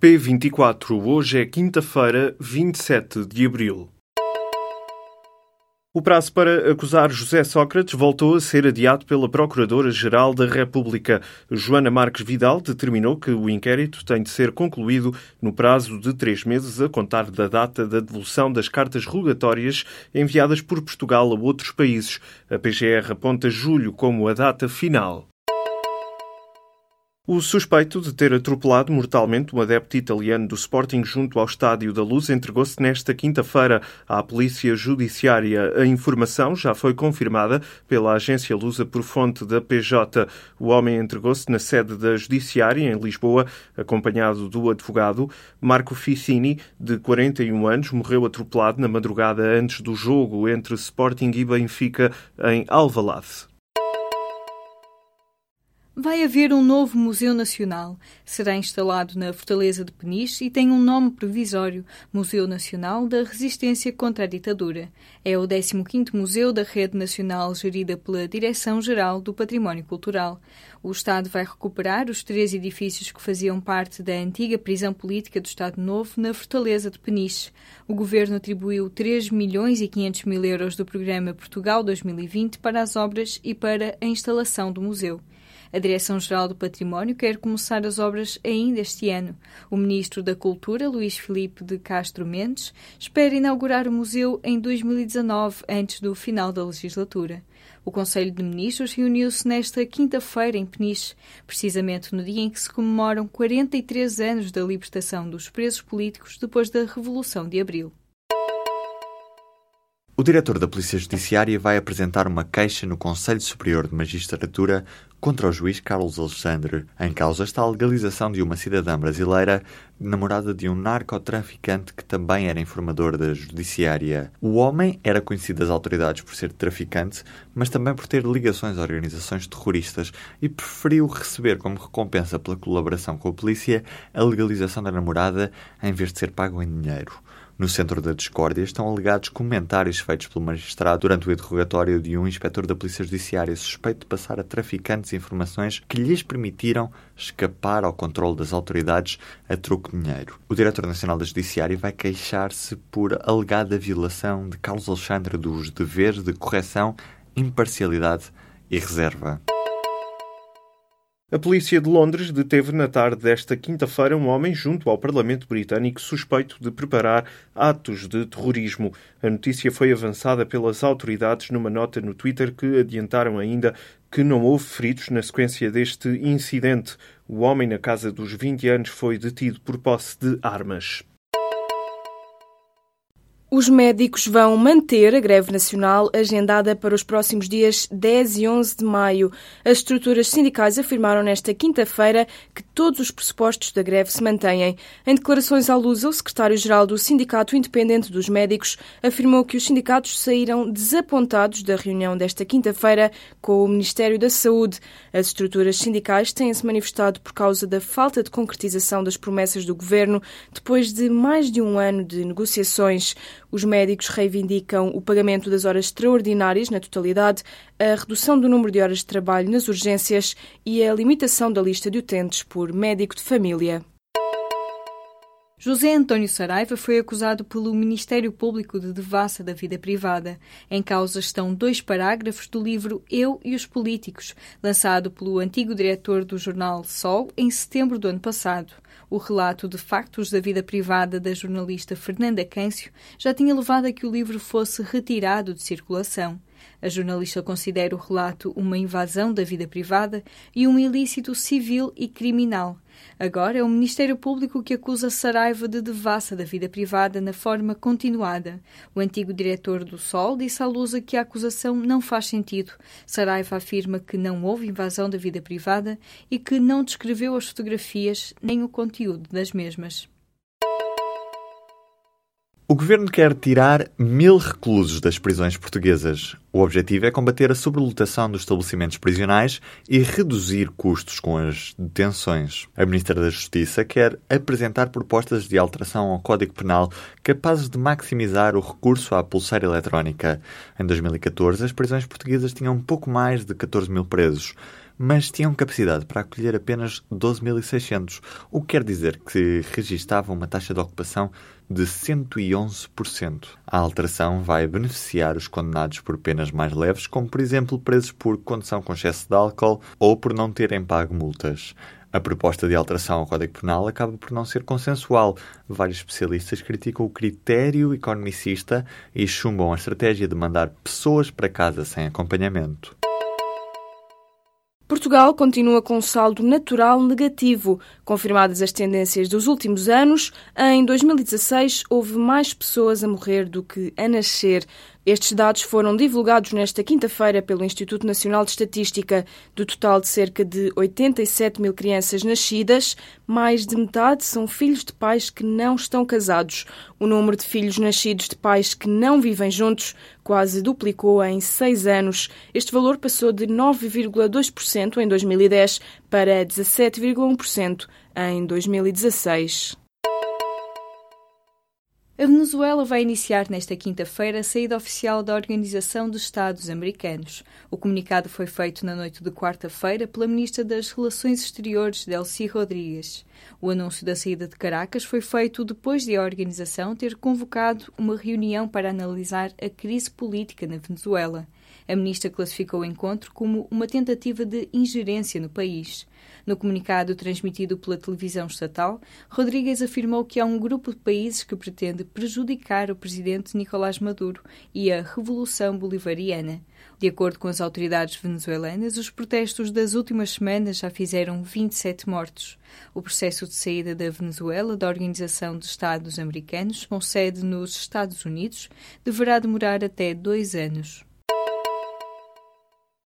P24, hoje é quinta-feira, 27 de abril. O prazo para acusar José Sócrates voltou a ser adiado pela Procuradora-Geral da República. Joana Marques Vidal determinou que o inquérito tem de ser concluído no prazo de três meses a contar da data da devolução das cartas rogatórias enviadas por Portugal a outros países. A PGR aponta julho como a data final. O suspeito de ter atropelado mortalmente um adepto italiano do Sporting junto ao Estádio da Luz entregou-se nesta quinta-feira à Polícia Judiciária. A informação já foi confirmada pela agência Lusa por fonte da PJ. O homem entregou-se na sede da Judiciária, em Lisboa, acompanhado do advogado. Marco Ficini, de 41 anos, morreu atropelado na madrugada antes do jogo entre Sporting e Benfica, em Alvalade. Vai haver um novo Museu Nacional. Será instalado na Fortaleza de Peniche e tem um nome provisório, Museu Nacional da Resistência contra a Ditadura. É o 15º museu da Rede Nacional gerida pela Direção-Geral do Património Cultural. O Estado vai recuperar os três edifícios que faziam parte da antiga prisão política do Estado Novo na Fortaleza de Peniche. O governo atribuiu 3 milhões e 500 mil euros do programa Portugal 2020 para as obras e para a instalação do museu. A Direção-Geral do Património quer começar as obras ainda este ano. O Ministro da Cultura, Luís Filipe de Castro Mendes, espera inaugurar o museu em 2019, antes do final da legislatura. O Conselho de Ministros reuniu-se nesta quinta-feira em Peniche, precisamente no dia em que se comemoram 43 anos da libertação dos presos políticos depois da Revolução de Abril. O diretor da Polícia Judiciária vai apresentar uma queixa no Conselho Superior de Magistratura contra o juiz Carlos Alexandre. Em causa está a legalização de uma cidadã brasileira, namorada de um narcotraficante que também era informador da Judiciária. O homem era conhecido das autoridades por ser traficante, mas também por ter ligações a organizações terroristas e preferiu receber como recompensa pela colaboração com a polícia a legalização da namorada em vez de ser pago em dinheiro. No centro da discórdia estão alegados comentários feitos pelo magistrado durante o interrogatório de um inspetor da Polícia Judiciária suspeito de passar a traficantes informações que lhes permitiram escapar ao controle das autoridades a troco de dinheiro. O diretor nacional da Judiciária vai queixar-se por alegada violação de Carlos Alexandre dos deveres de correção, imparcialidade e reserva. A polícia de Londres deteve na tarde desta quinta-feira um homem junto ao Parlamento Britânico suspeito de preparar atos de terrorismo. A notícia foi avançada pelas autoridades numa nota no Twitter que adiantaram ainda que não houve feridos na sequência deste incidente. O homem, na casa dos 20 anos, foi detido por posse de armas. Os médicos vão manter a greve nacional agendada para os próximos dias 10 e 11 de maio. As estruturas sindicais afirmaram nesta quinta-feira que todos os pressupostos da greve se mantêm. Em declarações à luz, o secretário-geral do Sindicato Independente dos Médicos afirmou que os sindicatos saíram desapontados da reunião desta quinta-feira com o Ministério da Saúde. As estruturas sindicais têm-se manifestado por causa da falta de concretização das promessas do governo depois de mais de um ano de negociações. Os médicos reivindicam o pagamento das horas extraordinárias na totalidade, a redução do número de horas de trabalho nas urgências e a limitação da lista de utentes por médico de família. José António Saraiva foi acusado pelo Ministério Público de devassa da vida privada. Em causa estão dois parágrafos do livro Eu e os Políticos, lançado pelo antigo diretor do jornal Sol em setembro do ano passado. O relato de factos da vida privada da jornalista Fernanda Câncio já tinha levado a que o livro fosse retirado de circulação. A jornalista considera o relato uma invasão da vida privada e um ilícito civil e criminal. Agora é o Ministério Público que acusa Saraiva de devassa da vida privada na forma continuada. O antigo diretor do Sol disse à Lusa que a acusação não faz sentido. Saraiva afirma que não houve invasão da vida privada e que não descreveu as fotografias nem o conteúdo das mesmas. O governo quer tirar mil reclusos das prisões portuguesas. O objetivo é combater a sobrelotação dos estabelecimentos prisionais e reduzir custos com as detenções. A Ministra da Justiça quer apresentar propostas de alteração ao Código Penal capazes de maximizar o recurso à pulseira eletrónica. Em 2014, as prisões portuguesas tinham pouco mais de 14 mil presos. Mas tinham capacidade para acolher apenas 12.600, o que quer dizer que registavam uma taxa de ocupação de 111%. A alteração vai beneficiar os condenados por penas mais leves, como por exemplo presos por condução com excesso de álcool ou por não terem pago multas. A proposta de alteração ao Código Penal acaba por não ser consensual. Vários especialistas criticam o critério economicista e chumbam a estratégia de mandar pessoas para casa sem acompanhamento. Portugal continua com um saldo natural negativo. Confirmadas as tendências dos últimos anos, em 2016 houve mais pessoas a morrer do que a nascer. Estes dados foram divulgados nesta quinta-feira pelo Instituto Nacional de Estatística. Do total de cerca de 87 mil crianças nascidas, mais de metade são filhos de pais que não estão casados. O número de filhos nascidos de pais que não vivem juntos quase duplicou em seis anos. Este valor passou de 9,2% em 2010 para 17,1% em 2016. A Venezuela vai iniciar nesta quinta-feira a saída oficial da Organização dos Estados Americanos. O comunicado foi feito na noite de quarta-feira pela Ministra das Relações Exteriores, Delcy Rodrigues. O anúncio da saída de Caracas foi feito depois de a organização ter convocado uma reunião para analisar a crise política na Venezuela. A ministra classificou o encontro como uma tentativa de ingerência no país. No comunicado transmitido pela televisão estatal, Rodrigues afirmou que há um grupo de países que pretende prejudicar o presidente Nicolás Maduro e a Revolução Bolivariana. De acordo com as autoridades venezuelanas, os protestos das últimas semanas já fizeram 27 mortos. O processo de saída da Venezuela da Organização de Estados Americanos, com sede nos Estados Unidos, deverá demorar até dois anos.